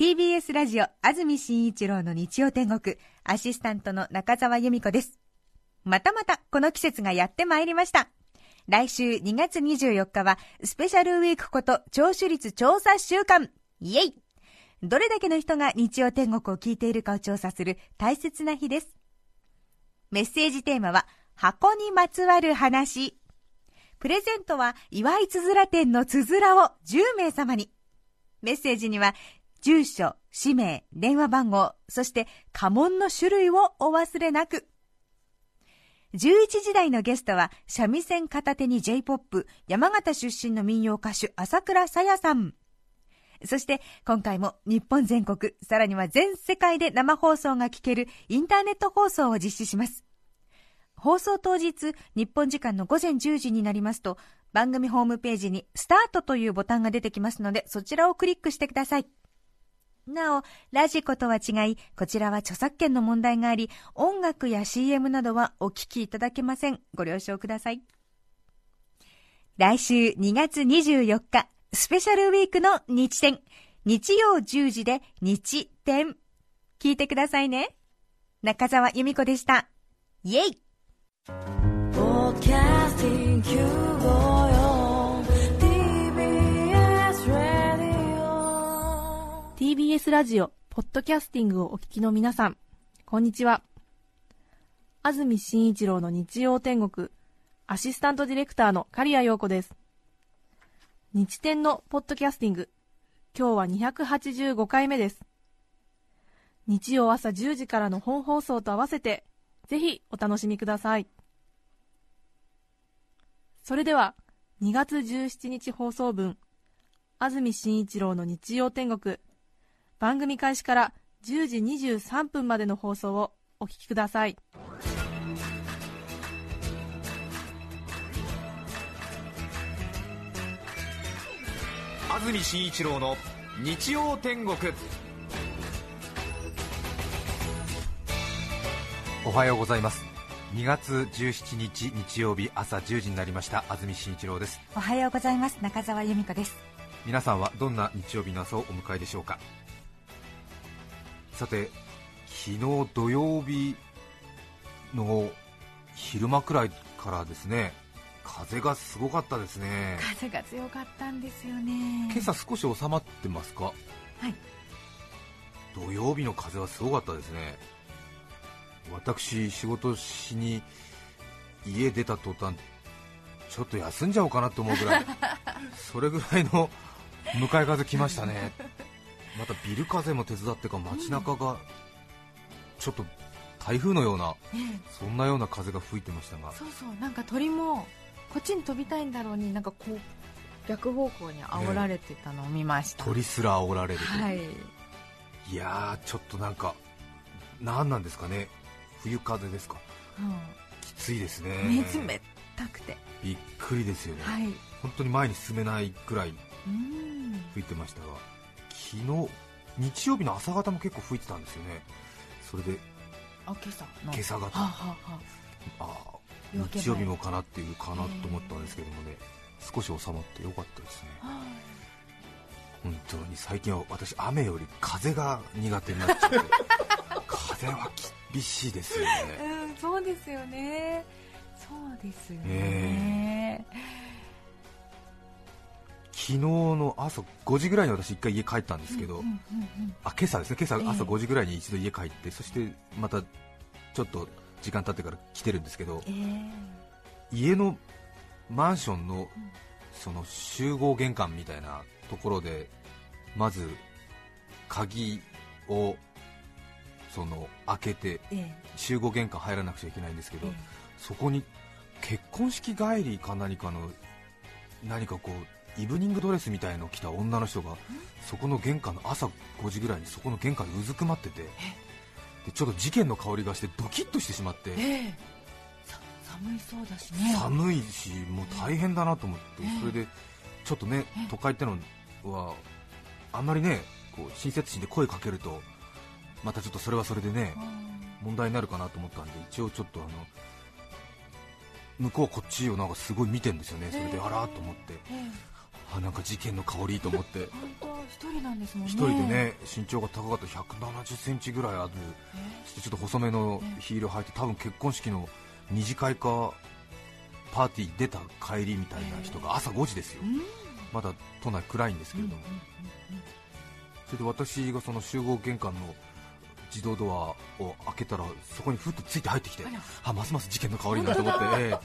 TBS ラジオ安住紳一郎の日曜天国。アシスタントの中澤由美子です。またまたこの季節がやってまいりました。来週2月24日はスペシャルウィークこと聴取率調査週間。イエイ！どれだけの人が日曜天国を聞いているかを調査する大切な日です。メッセージテーマは箱にまつわる話。プレゼントは祝いつづら店のつづらを10名様に。メッセージには住所、氏名、電話番号、そして家紋の種類をお忘れなく。11時台のゲストは、三味線片手に J-POP、山形出身の民謡歌手、朝倉さやさん。そして今回も日本全国、さらには全世界で生放送が聞けるインターネット放送を実施します。放送当日、日本時間の午前10時になりますと、番組ホームページにスタートというボタンが出てきますので、そちらをクリックしてください。なお、ラジコとは違い、こちらは著作権の問題があり、音楽や CM などはお聴きいただけません。ご了承ください。来週2月24日、スペシャルウィークの日展。日曜10時で日展。聞いてくださいね。中澤由美子でした。イェイ TBS ラジオ、ポッドキャスティングをお聞きの皆さん、こんにちは。安住紳一郎の日曜天国、アシスタントディレクターの刈谷陽子です。日天のポッドキャスティング、今日は285回目です。日曜朝10時からの本放送と合わせて、ぜひお楽しみください。それでは、2月17日放送分、安住紳一郎の日曜天国、番組開始から10時23分までの放送をお聞きください。安住紳一郎の日曜天国。おはようございます。2月17日日曜日朝10時になりました。安住紳一郎です。おはようございます。中澤由美子です。皆さんはどんな日曜日の朝をお迎えでしょうか？さて昨日土曜日の昼間くらいからですね風がすごかったですね。風が強かったんですよね。今朝少し収まってますか？はい。土曜日の風はすごかったですね。私仕事しに家出た途端ちょっと休んじゃおうかなと思うぐらい それぐらいの向かい風来ましたねまたビル風も手伝ってか街中がちょっと台風のような、そんなような風が吹いてましたが。そうそう。なんか鳥もこっちに飛びたいんだろうになんかこう逆方向に煽られてたのを見ました、鳥すら煽られるはい、いやちょっとなんか何なんですかね。冬風ですか、うん、きついですね。冷たくて。びっくりですよね、はい、本当に前に進めないくらい吹いてましたが昨日日曜日の朝方も結構吹いてたんですよね。それであ今朝？今朝方、はあはあ、あ。日曜日もかなっていうかなと思ったんですけどもね。少し収まってよかったですね、本当に最近は私雨より風が苦手になっちゃって。風は厳しいですよね、うん、そうですよね。そうですよね、え。ー昨日の朝5時ぐらいに私、1回家帰ったんですけど、あ今朝ですね。今朝朝5時ぐらいに一度家帰って、そしてまたちょっと時間経ってから来てるんですけど、えー、家のマンションのその集合玄関みたいなところで、まず鍵をその開けて、集合玄関入らなくちゃいけないんですけど、そこに結婚式帰りか何かの何かこうイブニングドレスみたいのを着た女の人がそこの玄関の朝5時ぐらいにそこの玄関にうずくまっててでちょっと事件の香りがしてドキッとしてしまって、え寒いそうだしね。寒いしもう大変だなと思って、それでちょっとね都会ってのはあんまりねこう親切心で声かけるとまたちょっとそれはそれでね問題になるかなと思ったんで一応ちょっとあの向こうこっちをなんかすごい見てるんですよね、それであらと思って、あなんか事件の香りと思って。一人なんですもんね。一人でね身長が高かった。170センチぐらいある。そしてちょっと細めのヒールを履いて多分結婚式の二次会かパーティー出た帰りみたいな人が朝5時ですよ、まだ都内暗いんですけれども、それで私がその集合玄関の自動ドアを開けたらそこにふっとついて入ってきてあますます事件の香りだと思って、ええ。うん、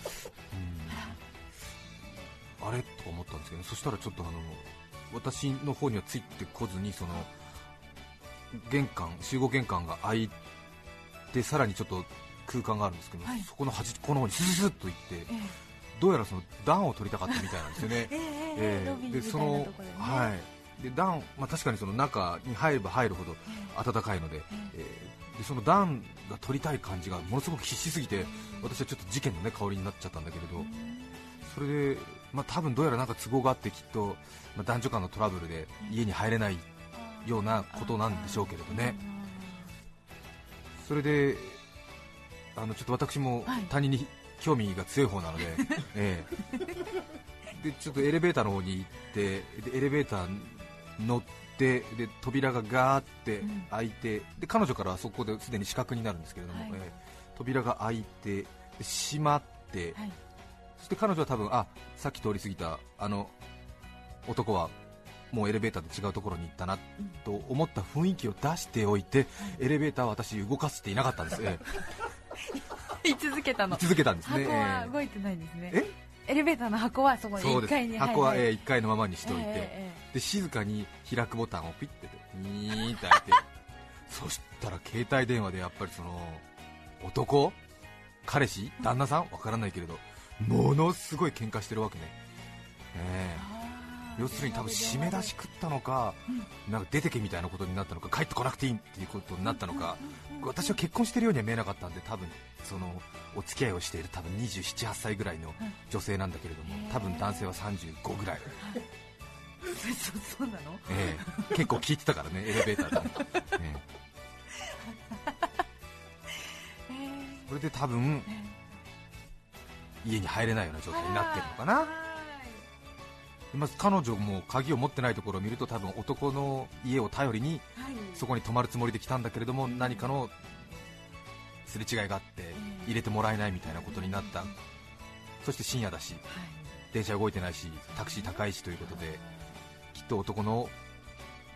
あれ？とか思ったんですけど、そしたらちょっとあの私の方にはついてこずにその玄関集合玄関が開いてさらにちょっと空間があるんですけど、はい、そこの端っこの方にスススッと行って、えどうやらその暖を取りたかったみたいなんですよね。えー、でその、はい。で暖、まあ、確かにその中に入れば入るほど暖かいので,、えー、でその暖が取りたい感じがものすごく必死すぎて私はちょっと事件の、ね、香りになっちゃったんだけれどそれで、まあ、多分どうやらなんか都合があってきっと、まあ、男女間のトラブルで家に入れないようなことなんでしょうけれどね。それであのちょっと私も他人に興味が強い方なので、ええ、でちょっとエレベーターの方に行ってでエレベーター乗ってで扉がガーって開いて、で彼女からはそこですでに死角になるんですけれども、はい、えー、扉が開いて閉まって、はい、そして彼女は多分あさっき通り過ぎたあの男はもうエレベーターで違うところに行ったなと思った雰囲気を出しておいて、エレベーターは私動かしていなかったんです、えー、居続けたの。居続けたんですね。箱は動いてないんですね。えエレベーターの箱はそこに1階に箱は、えー、1階のままにしておいて、えー、で静かに開くボタンをピッてニーンって開いて。そしたら携帯電話でやっぱりその男？彼氏？旦那さん？わからないけれどものすごい喧嘩してるわけね、えー。要するに多分締め出し食ったのか、なんか出てけみたいなことになったのか帰ってこなくていいっていうことになったのか、私は結婚してるようには見えなかったんで多分そのお付き合いをしている多分27、8歳ぐらいの女性なんだけれども、多分男性は35ぐらい。そそうなの、ええ、結構聞いてたからね、エレベーターで、ええ、それで多分、家に入れないような状態になってるのかな。まず彼女も鍵を持ってないところを見ると多分男の家を頼りにそこに泊まるつもりで来たんだけれども何かのすれ違いがあって入れてもらえないみたいなことになった。そして深夜だし電車動いてないしタクシー高いしということできっと男の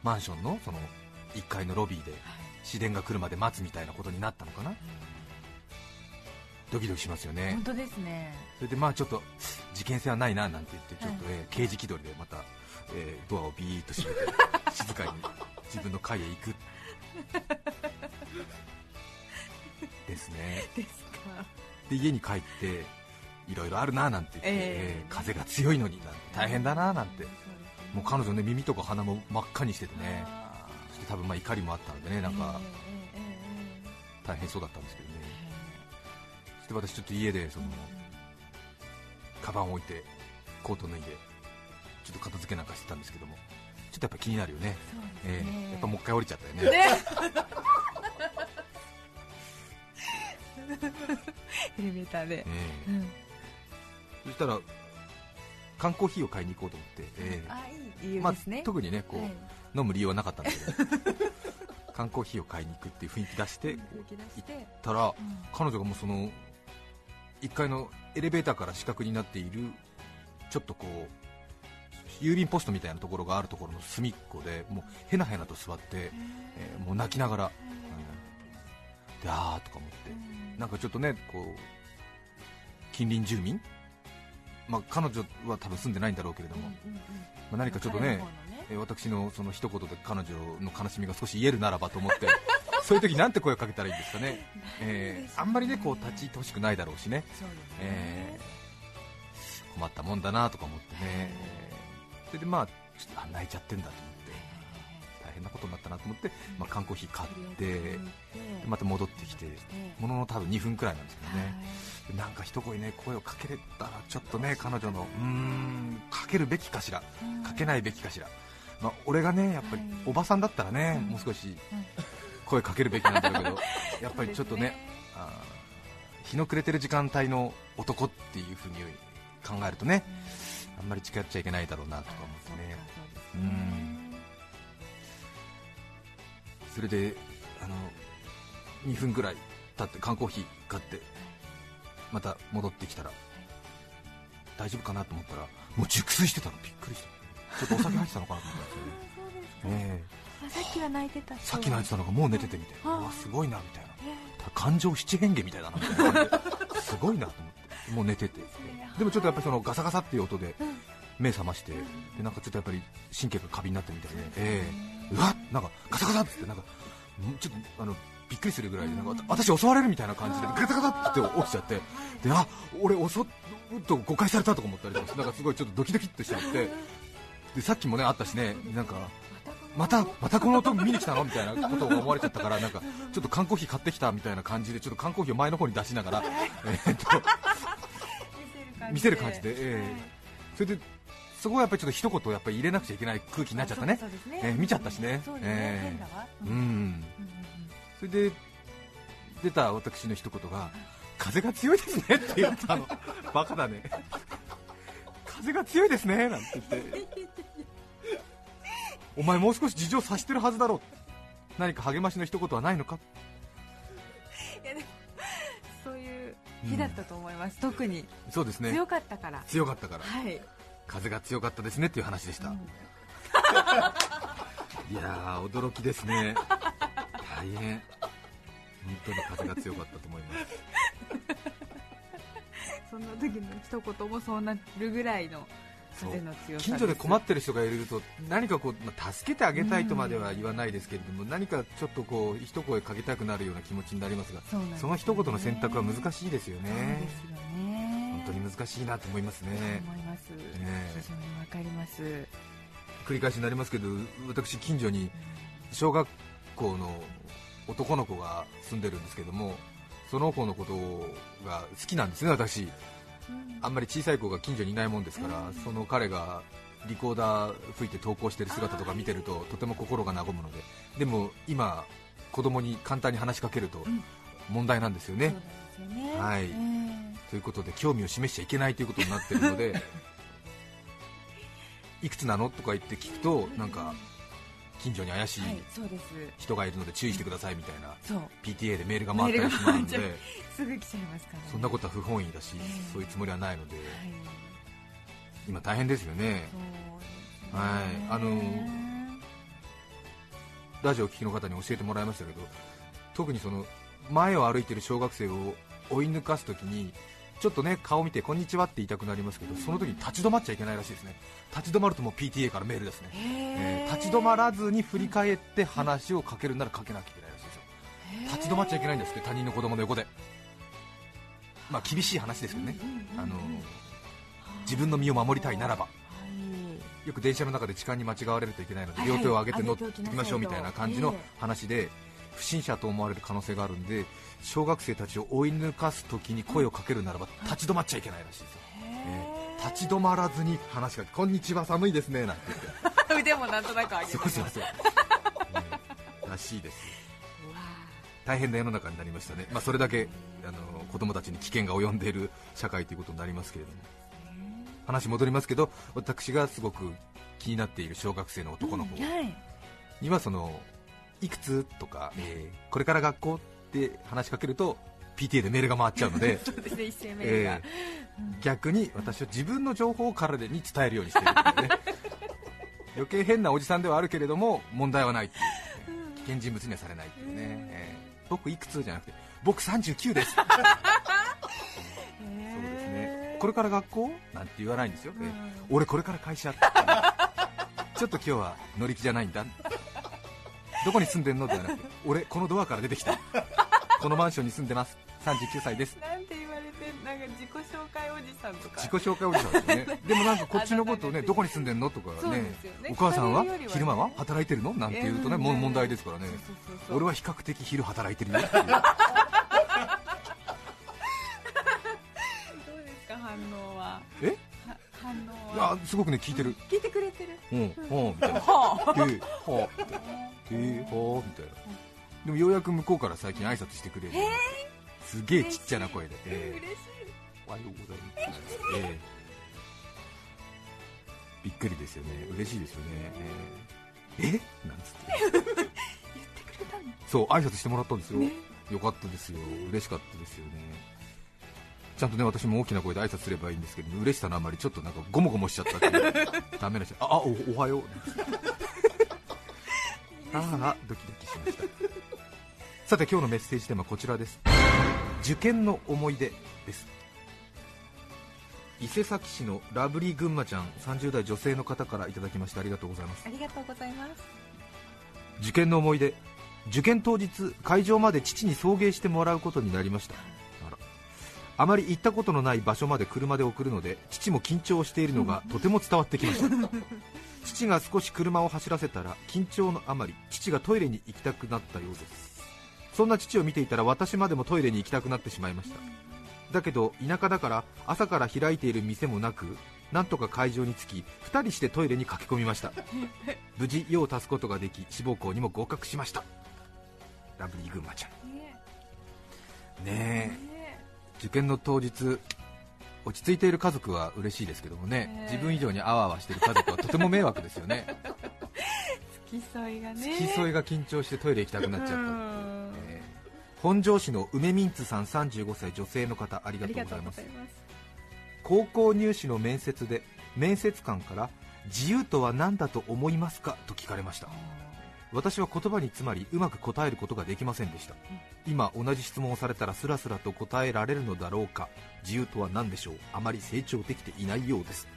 マンションのその1階のロビーで市電が来るまで待つみたいなことになったのかな、ドキドキしますよね。本当ですね。それでまあちょっと事件性はないななんて言ってちょっと、ね、刑事気取りでまた、えー、ドアをビーッと閉めて 静かに自分の階へ行く。ですね。ですか。で家に帰っていろいろあるななんて言って、えー、風が強いのに大変だななんて、もう彼女ね耳とか鼻も真っ赤にしててね。そして多分まあ怒りもあったのでねなんか、大変そうだったんですけど。ねで私ちょっと家でその、カバンを置いてコート脱いでちょっと片付けなんかしてたんですけどもちょっとやっぱ気になるよね、ね。えー、やっぱもう一回降りちゃったよね。ね。エレベーターで、え。ーうん、そしたら缶コーヒーを買いに行こうと思って、えー、あいいね、まあ、特にねこう、はい、飲む理由はなかったんだけど。缶コーヒーを買いに行くっていう雰囲気出して。行ったら、うん、彼女がもうその1階のエレベーターから死角になっているちょっとこう郵便ポストみたいなところがあるところの隅っこでもうへなへなと座って、えー、もう泣きながら、うん、であーとか思って、なんかちょっとねこう近隣住民、まあ、彼女は多分住んでないんだろうけれども、まあ、何かちょっとね、ね。私のその一言で彼女の悲しみが少し言えるならばと思って そういう時なんて声をかけたらいいんですかね、えー、あんまりねこう立ち入ってほしくないだろうしね、えー、困ったもんだなとか思ってね、それでまあちょっと泣いちゃってんだと思って、大変なことになったなと思って、まあ、缶コーヒー買って、また戻ってきて、ものの多分2分くらいなんですけどね。なんか一声ね声をかけれたらちょっとね彼女のうーんかけるべきかしら。かけないべきかしら、まあ、俺がねやっぱりおばさんだったらね、もう少し声かけるべきなんだろうけど、やっぱりちょっとね、あ日の暮れてる時間帯の男っていうふうに考えるとね、あんまり近寄っちゃいけないだろうなとか思ってね。うん。それであの2分ぐらい経って缶コーヒー買ってまた戻ってきたら大丈夫かなと思ったらもう熟睡してたの。びっくりした。ちょっとお酒入ってたのかなと思ったんですよね。えあさっきは泣いてたさっき泣いてたのがもう寝ててみたいな、うわすごいなみたいな。感情七変化みたいだなみたいな。感じですごいなと思って。もう寝てて。でもちょっとやっぱりそのガサガサっていう音で目覚ましてでなんかちょっとやっぱり神経が過敏になってるみたいで、ええうわっなんかガサガサってなんかんちょっとあのびっくりするぐらいでなんか私襲われるみたいな感じでガタガタって起きちゃってであ俺襲っと誤解されたとか思ったりとかなんかすごいちょっとドキドキっとしちゃって。でさっきもねあったしねなんかまたまたこの音見に来たの？みたいなことを思われちゃったからなんかちょっと缶コーヒー買ってきたみたいな感じでちょっと缶コーヒーを前の方に出しながらえーっと見せる感じで、ええそれでそこはやっぱりちょっと一言やっぱり入れなくちゃいけない空気になっちゃったね。ね。えー見ちゃったしね。えうん。それで出た私の一言が風が強いですねって言ったの。バカだね。風が強いですねなんて言って お前もう少し事情察してるはずだろう。何か励ましの一言はないのか？いやでも そういう日だったと思います、特に。そうですね。強かったから。強かったから。はい、風が強かったですねっていう話でした、うん。いやー驚きですね。大変。本当に風が強かったと思います。そんな時の一言もそうなるぐらいの近所で困ってる人がいると何かこう、まあ助けてあげたいとまでは言わないですけれども、何かちょっとこう一声かけたくなるような気持ちになりますがそうなんですその一言の選択は難しいですよね。よね。本当に難しいなと思いますね。思います、え。非常にわかります、繰り返しになりますけど私近所に小学校の男の子が住んでるんですけどもその子のことが好きなんですね私あんまり小さい子が近所にいないもんですから、その彼がリコーダー吹いて投稿している姿とか見てるととても心が和むので。でも今子供に簡単に話しかけるとん。問題なんですよね、そうなんよね。はい。ええ。ということで興味を示しちゃいけないということになってるので いくつなの？とか言って聞くとなんか近所に怪しい人がいるので注意してくださいみたいなそう。PTA でメールが回ったりしまうので。すぐ来ちゃいますから、ね、そんなことは不本意だしええそういうつもりはないので。はい。今大変ですよね。はい。あのラジオを聴きの方に教えてもらいましたけど特にその前を歩いてる小学生を追い抜かすときにちょっとね顔見てこんにちはって言いたくなりますけどその時に立ち止まっちゃいけないらしいですね。立ち止まるともう PTA からメールですね、えー立ち止まらずに振り返って話をかけるならかけなきゃいけないらしいですよ。立ち止まっちゃいけないんですって他人の子供の横で。まあ厳しい話ですよね。あの自分の身を守りたいならば。はい。よく電車の中で痴漢に間違われるといけないので、両手を上げて乗ってきましょうみたいな感じのええ話で、不審者と思われる可能性があるんで小学生たちを追い抜かすときに声をかけるならば立ち止まっちゃいけないらしいですよ、ええ立ち止まらずに話しかけこんにちは寒いですねなんて言って。腕もなんとなく上げてそうそうそう、え えらしいです。大変な世の中になりましたね、まあ、それだけあの子供たちに危険が及んでいる社会ということになりますけれども。話戻りますけど私がすごく気になっている小学生の男の子にはそのいくつとか、えーこれから学校って話しかけると PTA でメールが回っちゃうので。そうですね一斉メールが、えー逆に私は自分の情報を彼に伝えるようにしているっていうね。余計変なおじさんではあるけれども問題はないっていう。ね、危険人物にはされないっていうね、えー僕いくつじゃなくて僕39です。そうですね。これから学校？なんて言わないんですよ、えー俺これから会社ちょっと今日は乗り気じゃないんだどこに住んでんのではなくて俺このドアから出てきた。このマンションに住んでます。39歳です。なんて言われてなんか自己紹介おじさんとか。自己紹介おじさんですね。でもなんかこっちのことをねどこに住んでんのとかね。ね。お母さんは昼間は働いてるの？なんて言うとね、うんもう問題ですからね。俺は比較的昼働いてるよっていう。どうですか？反応は。え？は反応いはやすごくね聞いてる。聞いてくれてる。うんうんみたいな。はあへえはあみたいな。でもようやく向こうから最近挨拶してくれるすげえちっちゃな声で、え嬉しい。えおはようございます、ええ。びっくりですよね。嬉しいですよね。ええ。え？なんつって。言ってくれたそう挨拶してもらったんですよ、よかったですよ。嬉しかったですよね。ちゃんとね私も大きな声で挨拶すればいいんですけど嬉しさのあまりちょっとなんかゴモゴモしちゃったっていう。ダメな人ああおおはようああドキドキしました。さて今日のメッセージテーマはこちらです。受験の思い出です。伊勢崎市のラブリー群馬ちゃん30代女性の方からいただきましてありがとうございます。ありがとうございます。受験の思い出。受験当日会場まで父に送迎してもらうことになりましたあまり行ったことのない場所まで車で送るので父も緊張しているのがとても伝わってきました。父が少し車を走らせたら緊張のあまり父がトイレに行きたくなったようです。そんな父を見ていたら私までもトイレに行きたくなってしまいました。だけど田舎だから朝から開いている店もなくなんとか会場に着き2人してトイレに駆け込みました。無事用を足すことができ志望校にも合格しました。ラブリー群馬ちゃん。ねねえ。ね受験の当日落ち着いている家族は嬉しいですけどもね。自分以上にあわあわしている家族はとても迷惑ですよね。付き添いがね。付き添いが緊張してトイレ行きたくなっちゃった。っえー本庄市の梅ミンツさん35歳女性の方ありがとうございます。高校入試の面接で面接官から自由とは何だと思いますか？と聞かれました私は言葉に詰まりうまく答えることができませんでした、今同じ質問をされたらスラスラと答えられるのだろうか。自由とは何でしょう。あまり成長できていないようです。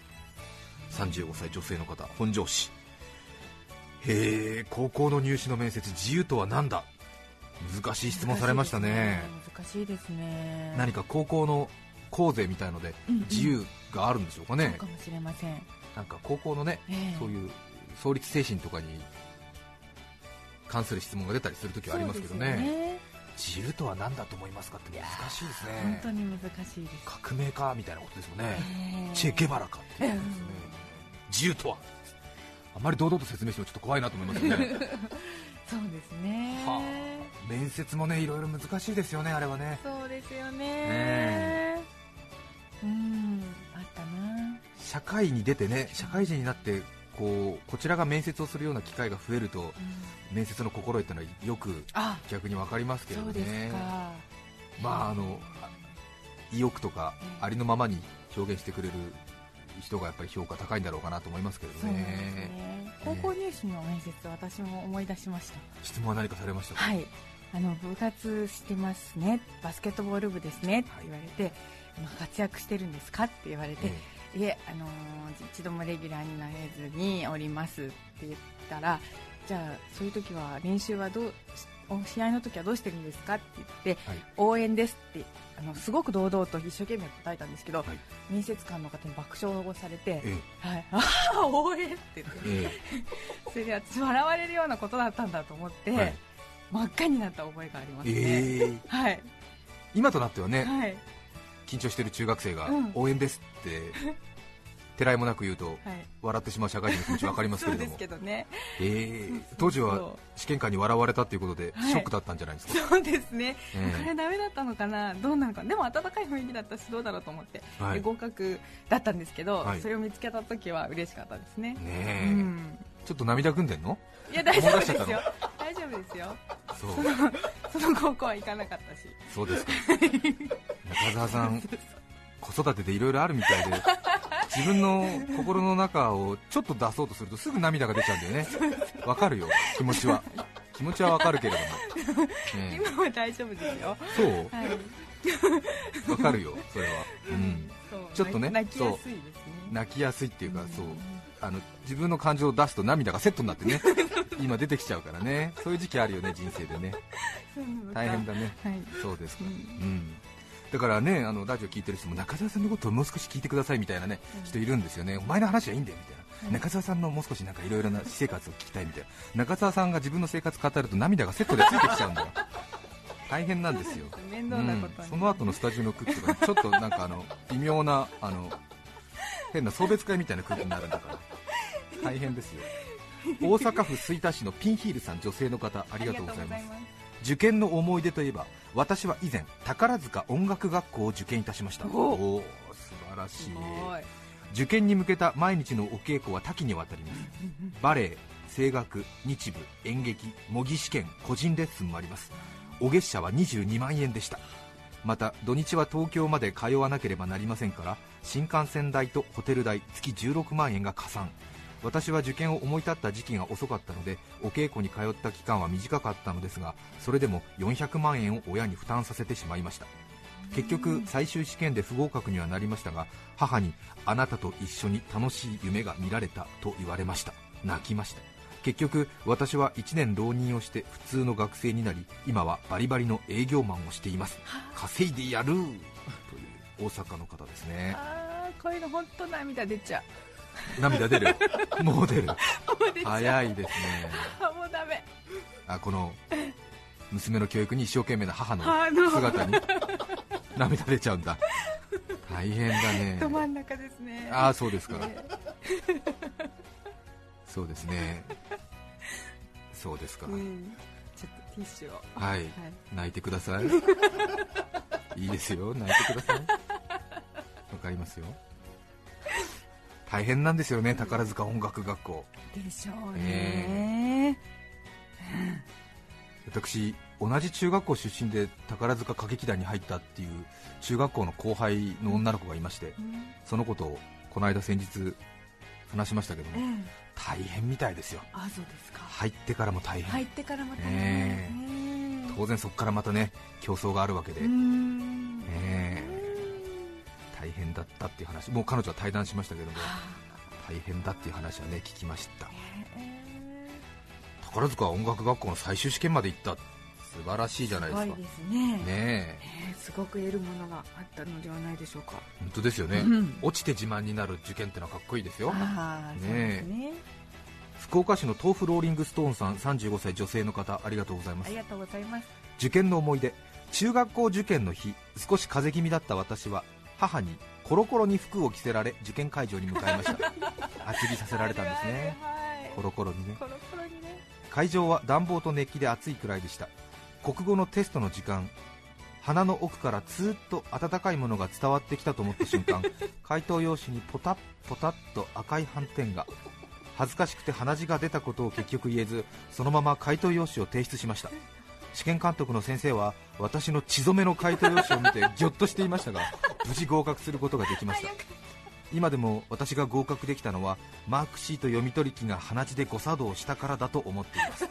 35歳女性の方本庄市。へえ高校の入試の面接自由とは何だ？難しい質問されましたね。難しいですね。何か高校の校税みたいのでうんうん。自由があるんでしょうかね。そう、かもしれません、なんか高校のねええ。そういう創立精神とかに関する質問が出たりするときはありますけどね。そうですよね。自由とは何だと思いますかって難しいですね。本当に難しいです。革命家みたいなことですよね、ええチェ・ゲバラかっていうことですね、自由とは。あまり堂々と説明してもちょっと怖いなと思いますよね。そうですね、は面接もねいろいろ難しいですよねあれはね。そうですよねえ。うんあったな。社会に出てね社会人になってこうこちらが面接をするような機会が増えるとうん。面接の心得ってのはよくあ逆に分かりますけれそうですどねか。まああの意欲とかええ。ありのままに表現してくれる人がやっぱり評価高いんだろうかなと思いますけれどね。ね。高校入試の面接私も思い出しました。質問は何かされましたか、はい。あの部活してますね。バスケットボール部ですねって言われて、まあ活躍してるんですかって言われて、えいえ、あのー一度もレギュラーになれずにおりますって言ったらじゃあそういう時は練習はどうお試合の時はどうしてるんですかって言って、はい。応援ですってあのすごく堂々と一生懸命答えたんですけど、はい。面接官の方に爆笑をされて、えはい、ああ応援って言ってええ。それで私笑われるようなことだったんだと思って、えはい。真っ赤になった覚えがありますね、ええ。はい。今となってはねはい緊張している中学生がうん。応援ですっててらいもなく言うと はい。笑ってしまう社会人の気持ち分かりますけれども。当時は試験官に笑われたということではい。ショックだったんじゃないですか、そうですね、ええ。これダメだったのかな？どうなのか？でも温かい雰囲気だったしどうだろうと思って、はい。で合格だったんですけど、はい。それを見つけた時は嬉しかったですね。ねえ、うん。ちょっと涙ぐんでんの？いや大丈夫ですよ。大丈夫ですよ。そう。その高校は行かなかったし。そうですか。中澤さん子育てでいろいろあるみたいで自分の心の中をちょっと出そうとするとすぐ涙が出ちゃうんだよね。わかるよ。気持ちは。気持ちはわかるけれども、ねえ。今は大丈夫ですよ。そう？はい。わかるよそれは、うん、ちょっとね泣きやすいですね。泣きやすいっていうか、んそう。あの自分の感情を出すと涙がセットになってね今出てきちゃうからね。そういう時期あるよね人生でね。大変だね。はい。そうですか、ううん。ん、だからねあのラジオ聞いてる人も中澤さんのことをもう少し聞いてくださいみたいなね、うん人いるんですよね。お前の話はいいんだよみたいな、はい。中澤さんのもう少しなんかいろいろな私生活を聞きたいみたいな。中澤さんが自分の生活語ると涙がセットでついてきちゃうんだよ。大変なんですよ。面倒なことに、うん。その後のスタジオの空気とかちょっとなんかあの微妙なあの変な送別会みたいな空気になるんだから。大変ですよ大阪府吹田市のピンヒールさん女性の方ありがとうございます。受験の思い出といえば私は以前宝塚音楽学校を受験いたしました。おおー素晴らしい。受験に向けた毎日のお稽古は多岐にわたります。バレエ声楽日舞演劇模擬試験個人レッスンもあります。お月謝は22万円でした。また土日は東京まで通わなければなりませんから新幹線代とホテル代月16万円が加算私は受験を思い立った時期が遅かったのでお稽古に通った期間は短かったのですがそれでも400万円を親に負担させてしまいました。結局最終試験で不合格にはなりましたが母にあなたと一緒に楽しい夢が見られたと言われました。泣きました。結局私は1年浪人をして普通の学生になり今はバリバリの営業マンをしています。稼いでやる！という大阪の方ですね。あーこういうの本当涙出ちゃう。涙 出る。もう出る。早いですね。あもうダメ。あこの娘の教育に一生懸命な母の姿に。涙出ちゃうんだ。大変だね。ど真ん中ですね。ああそうですか。えそうですね。そうですか。ーうん。ちょっとティッシュを。はい。はい。泣いてください。いいですよ。泣いてください。わかりますよ大変なんですよね宝塚音楽学校。でしょうね、私同じ中学校出身で宝塚歌劇団に入ったっていう中学校の後輩の女の子がいましてうん。そのことをこの間先日話しましたけどえもえ大変みたいですよ。あそうですか。入ってからも大変、入ってからまたねねえ。当然そこからまたね競争があるわけで、うーん大変だったっていう話。もう彼女は対談しましたけども大変だっていう話はね聞きました。え。宝塚音楽学校の最終試験まで行った。素晴らしいじゃないですか。すね。すごく得るものがあったのではないでしょうか。本当ですよね、うん。落ちて自慢になる受験ってのはかっこいいですよ。ね福岡市の豆腐ローリングストーンさん35歳女性の方ありがとうございます。ありがとうございます。受験の思い出。中学校受験の日少し風邪気味だった私は母にコロコロに服を着せられ受験会場に向かいました。厚着させられたんですね。はいコロコロにね。コロコロにね。会場は暖房と熱気で暑いくらいでした。国語のテストの時間鼻の奥からずーっと温かいものが伝わってきたと思った瞬間 回答用紙にポタッポタッと赤い斑点が恥ずかしくて鼻血が出たことを結局言えずそのまま回答用紙を提出しました。試験監督の先生は私の血染めの回答用紙を見てぎょっとしていましたが無事合格することができました。今でも私が合格できたのはマークシート読み取り機が鼻血で誤作動したからだと思っています。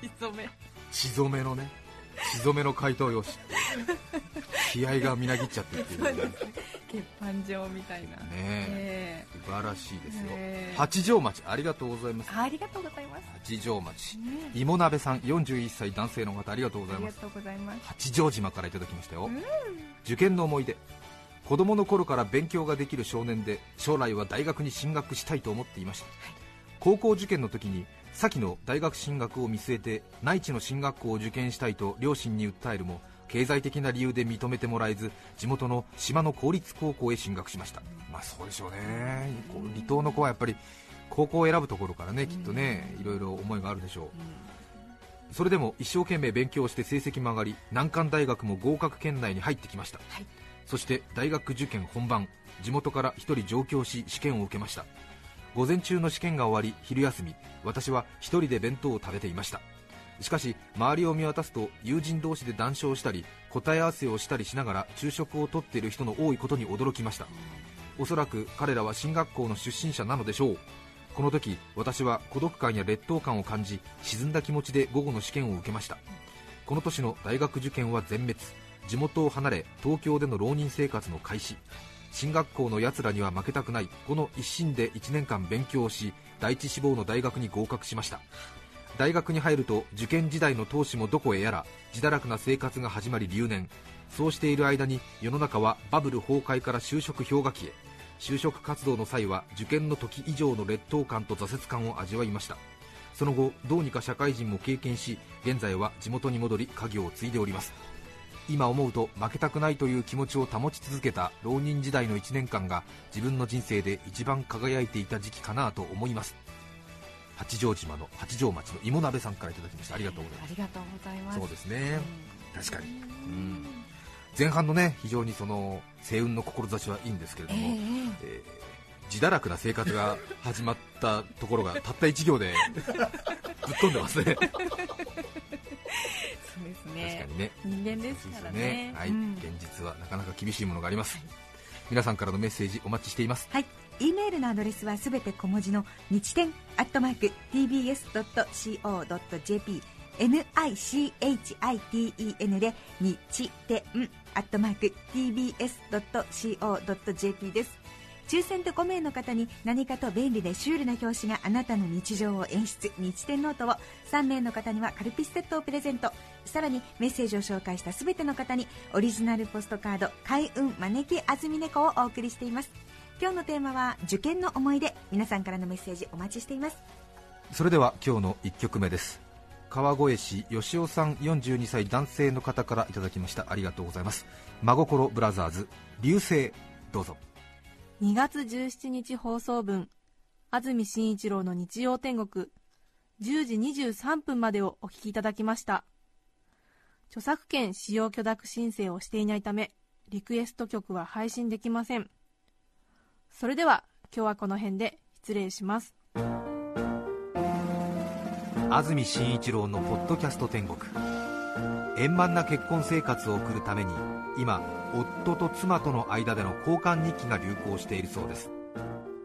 血染め。血染めのね。血染めの回答用紙。気合がみなぎっちゃってっていうね。ね鉄板状みたいな。え。え素晴らしいですよ、ええ。八丈町ありがとうございます。ありがとうございます。八丈町。ね芋鍋さん41歳男性の方ありがとうございます。八丈島からいただきましたよ、うん。受験の思い出。子供の頃から勉強ができる少年で将来は大学に進学したいと思っていました、高校受験の時に先の大学進学を見据えて内地の進学校を受験したいと両親に訴えるも経済的な理由で認めてもらえず地元の島の公立高校へ進学しました、まあそうでしょうね。離島の子はやっぱり高校を選ぶところからねきっとねいろいろ思いがあるでしょう。それでも一生懸命勉強して成績も上がり難関大学も合格圏内に入ってきました、はい。そして大学受験本番。地元から1人上京し試験を受けました。午前中の試験が終わり昼休み。私は1人で弁当を食べていましたしかし周りを見渡すと友人同士で談笑したり答え合わせをしたりしながら昼食をとっている人の多いことに驚きました。おそらく彼らは進学校の出身者なのでしょう。この時私は孤独感や劣等感を感じ沈んだ気持ちで午後の試験を受けました。この年の大学受験は全滅。地元を離れ東京での浪人生活の開始。進学校のやつらには負けたくない。この一心で1年間勉強し第一志望の大学に合格しました。大学に入ると受験時代の投資もどこへやら自堕落な生活が始まり留年。そうしている間に世の中はバブル崩壊から就職氷河期へ。就職活動の際は受験の時以上の劣等感と挫折感を味わいました。その後どうにか社会人も経験し現在は地元に戻り家業を継いでおります。今思うと負けたくないという気持ちを保ち続けた浪人時代の1年間が自分の人生で一番輝いていた時期かなと思います。八丈島の八丈町の芋鍋さんからいただきました。ありがとうございます。ありがとうございます。そうですね。うん。確かに。うん。前半のね非常にその星雲の志はいいんですけれども、ええ。えー自堕落な生活が始まったところが たった1行でぶっ飛んでますね。そうですね。確かにね。人間ですからね。はい、うん。現実はなかなか厳しいものがあります、皆さんからのメッセージお待ちしています。はい。E メールのアドレスはすべて小文字の日天アットマーク tbs.co.jp nichiten で日天アットマーク tbs.co.jp です。抽選で5名の方に何かと便利でシュールな表紙があなたの日常を演出。日天ノートを3名の方にはカルピスセットをプレゼント。さらにメッセージを紹介したすべての方にオリジナルポストカード開運招き安住猫をお送りしています。今日のテーマは受験の思い出。皆さんからのメッセージお待ちしています。それでは今日の1曲目です。川越市吉尾さん42歳男性の方からいただきました。ありがとうございます。真心ブラザーズ流星どうぞ。2月17日放送分安住紳一郎の日曜天国10時23分までをお聞きいただきました。著作権使用許諾申請をしていないためリクエスト曲は配信できませんそれでは今日はこの辺で失礼します。安住紳一郎のポッドキャスト天国。円満な結婚生活を送るために今夫と妻との間での交換日記が流行しているそうです。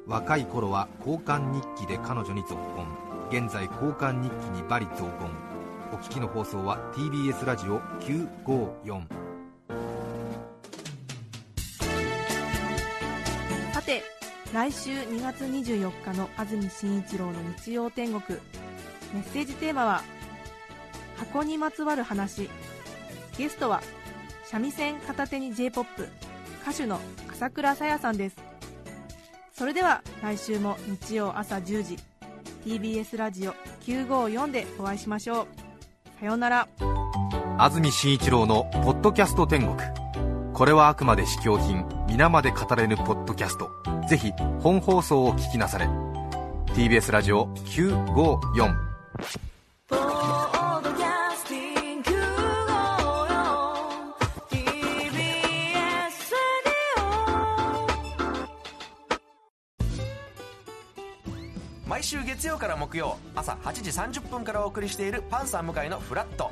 若い頃は交換日記で彼女に続婚。現在交換日記にバリ増婚お聞きの放送は TBS ラジオ954来週2月24日の安住紳一郎の日曜天国。メッセージテーマは箱にまつわる話。ゲストは三味線片手に j p o p 歌手の朝倉さやさんです。それでは来週も日曜朝10時 TBS ラジオ954でお会いしましょう。さようなら。安住紳一郎の「ポッドキャスト天国」これはあくまで試供品皆まで語れぬポッドキャスト。ぜひ本放送を聞きなされ。TBS ラジオ954毎週月曜から木曜朝8時30分からお送りしているパンサー向井のフラット。